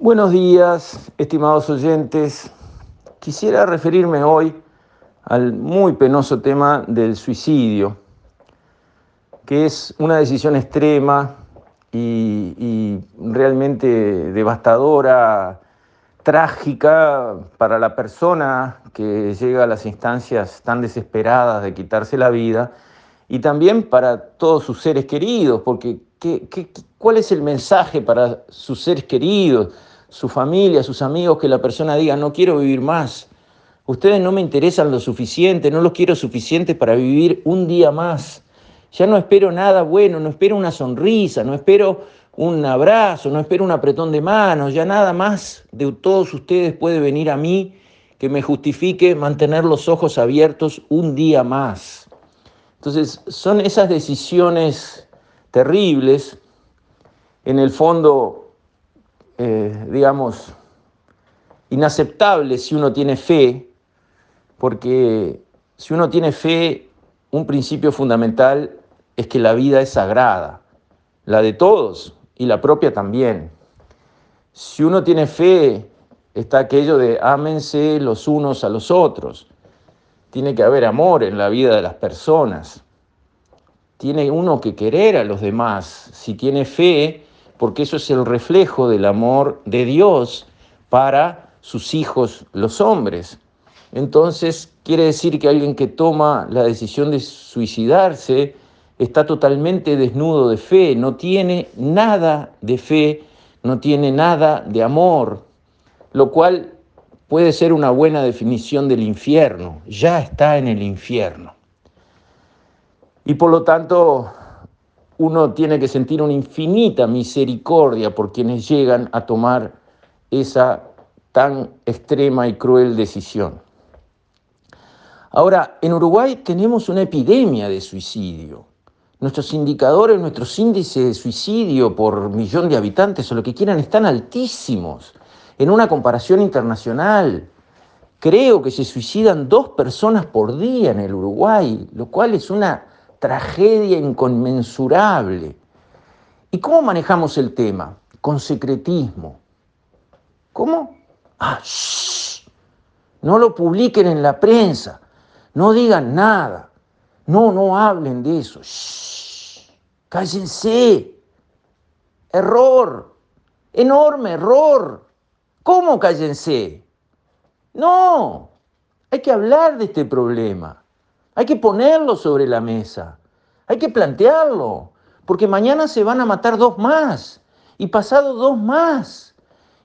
Buenos días, estimados oyentes. Quisiera referirme hoy al muy penoso tema del suicidio, que es una decisión extrema y, realmente devastadora, trágica para la persona que llega a las instancias tan desesperadas de quitarse la vida y también para todos sus seres queridos, porque ¿qué, qué, cuál es el mensaje para sus seres queridos? Su familia, sus amigos, que la persona diga, no quiero vivir más. Ustedes no me interesan lo suficiente, no los quiero suficiente para vivir un día más. Ya no espero nada bueno, no espero una sonrisa, no espero un abrazo, no espero un apretón de manos, ya nada más de todos ustedes puede venir a mí que me justifique mantener los ojos abiertos un día más. Entonces, son esas decisiones terribles, en el fondo eh, digamos, inaceptable si uno tiene fe, porque si uno tiene fe, un principio fundamental es que la vida es sagrada, la de todos y la propia también. Si uno tiene fe, está aquello de ámense los unos a los otros. Tiene que haber amor en la vida de las personas. Tiene uno que querer a los demás. Si tiene fe, porque eso es el reflejo del amor de Dios para sus hijos los hombres. Entonces, quiere decir que alguien que toma la decisión de suicidarse está totalmente desnudo de fe, no tiene nada de fe, no tiene nada de amor, lo cual puede ser una buena definición del infierno, ya está en el infierno. Y por lo tanto, uno tiene que sentir una infinita misericordia por quienes llegan a tomar esa tan extrema y cruel decisión. Ahora, en Uruguay tenemos una epidemia de suicidio. Nuestros indicadores, nuestros índices de suicidio por millón de habitantes o lo que quieran están altísimos en una comparación internacional. Creo que se suicidan dos personas por día en el Uruguay, lo cual es una tragedia inconmensurable. ¿Y cómo manejamos el tema? Con secretismo. ¿Cómo? Ah, no lo publiquen en la prensa, no digan nada, no, no hablen de eso. Cállense. Error, enorme error. ¿Cómo cállense? No, hay que hablar de este problema. Hay que ponerlo sobre la mesa. Hay que plantearlo. Porque mañana se van a matar dos más. Y pasado dos más.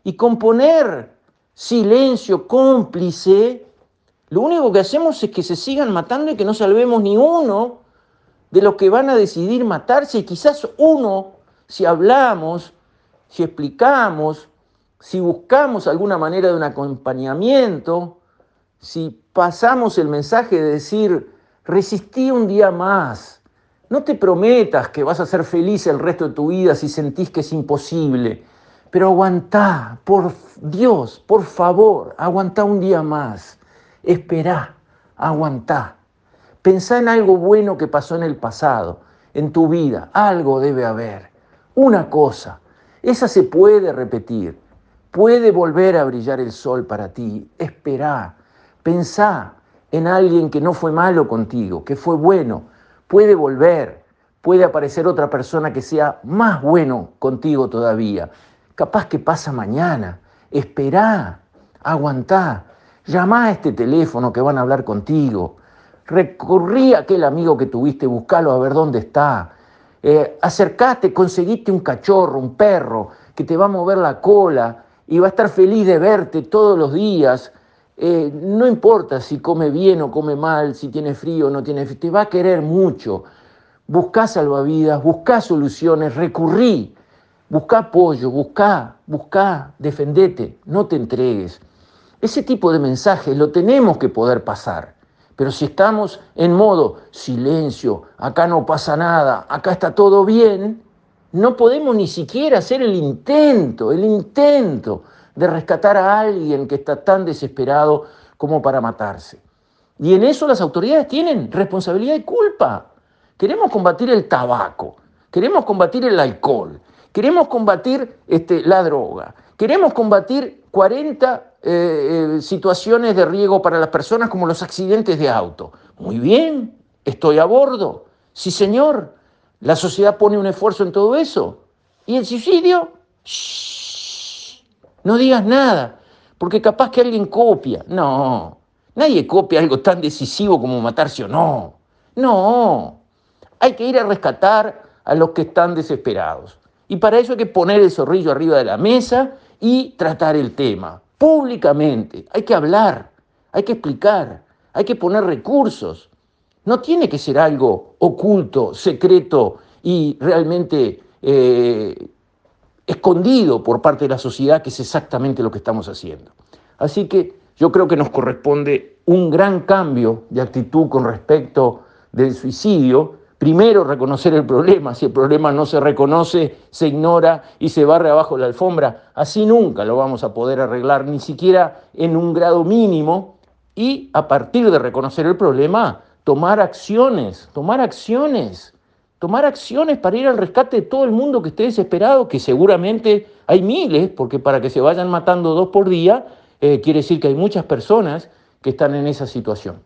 Y componer silencio cómplice. Lo único que hacemos es que se sigan matando y que no salvemos ni uno de los que van a decidir matarse. Y quizás uno, si hablamos, si explicamos, si buscamos alguna manera de un acompañamiento, si pasamos el mensaje de decir, Resistí un día más. No te prometas que vas a ser feliz el resto de tu vida si sentís que es imposible, pero aguantá, por Dios, por favor, aguantá un día más. Esperá, aguantá. Pensá en algo bueno que pasó en el pasado, en tu vida. Algo debe haber. Una cosa. Esa se puede repetir. Puede volver a brillar el sol para ti. Esperá. Pensá en alguien que no fue malo contigo, que fue bueno. Puede volver, puede aparecer otra persona que sea más bueno contigo todavía. Capaz que pasa mañana. Esperá, aguantá. Llamá a este teléfono que van a hablar contigo. Recurrí a aquel amigo que tuviste, buscalo a ver dónde está. Eh, acercate, conseguiste un cachorro, un perro, que te va a mover la cola y va a estar feliz de verte todos los días eh, no importa si come bien o come mal, si tiene frío o no tiene frío, te va a querer mucho. Buscá salvavidas, buscá soluciones, recurrí, buscá apoyo, buscá, buscá, defendete, no te entregues. Ese tipo de mensajes lo tenemos que poder pasar. Pero si estamos en modo silencio, acá no pasa nada, acá está todo bien, no podemos ni siquiera hacer el intento, el intento de rescatar a alguien que está tan desesperado como para matarse. Y en eso las autoridades tienen responsabilidad y culpa. Queremos combatir el tabaco, queremos combatir el alcohol, queremos combatir este, la droga, Queremos combatir 40 eh, eh, situaciones de riesgo para las personas como los accidentes de auto. Muy bien, estoy a bordo. Sí, señor. La sociedad pone un esfuerzo en todo eso. ¿Y el suicidio? No digas nada, porque capaz que alguien copia. No, nadie copia algo tan decisivo como matarse o no. No, hay que ir a rescatar a los que están desesperados. Y para eso hay que poner el zorrillo arriba de la mesa y tratar el tema públicamente. Hay que hablar, hay que explicar, hay que poner recursos. No tiene que ser algo oculto, secreto y realmente eh, escondido por parte de la sociedad, que es exactamente lo que estamos haciendo. Así que yo creo que nos corresponde un gran cambio de actitud con respecto del suicidio, Primero, reconocer el problema. Si el problema no se reconoce, se ignora y se barre abajo la alfombra. Así nunca lo vamos a poder arreglar, ni siquiera en un grado mínimo. Y a partir de reconocer el problema, tomar acciones, tomar acciones, tomar acciones para ir al rescate de todo el mundo que esté desesperado, que seguramente hay miles, porque para que se vayan matando dos por día, eh, quiere decir que hay muchas personas que están en esa situación.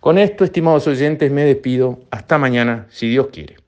Con esto, estimados oyentes, me despido. Hasta mañana, si Dios quiere.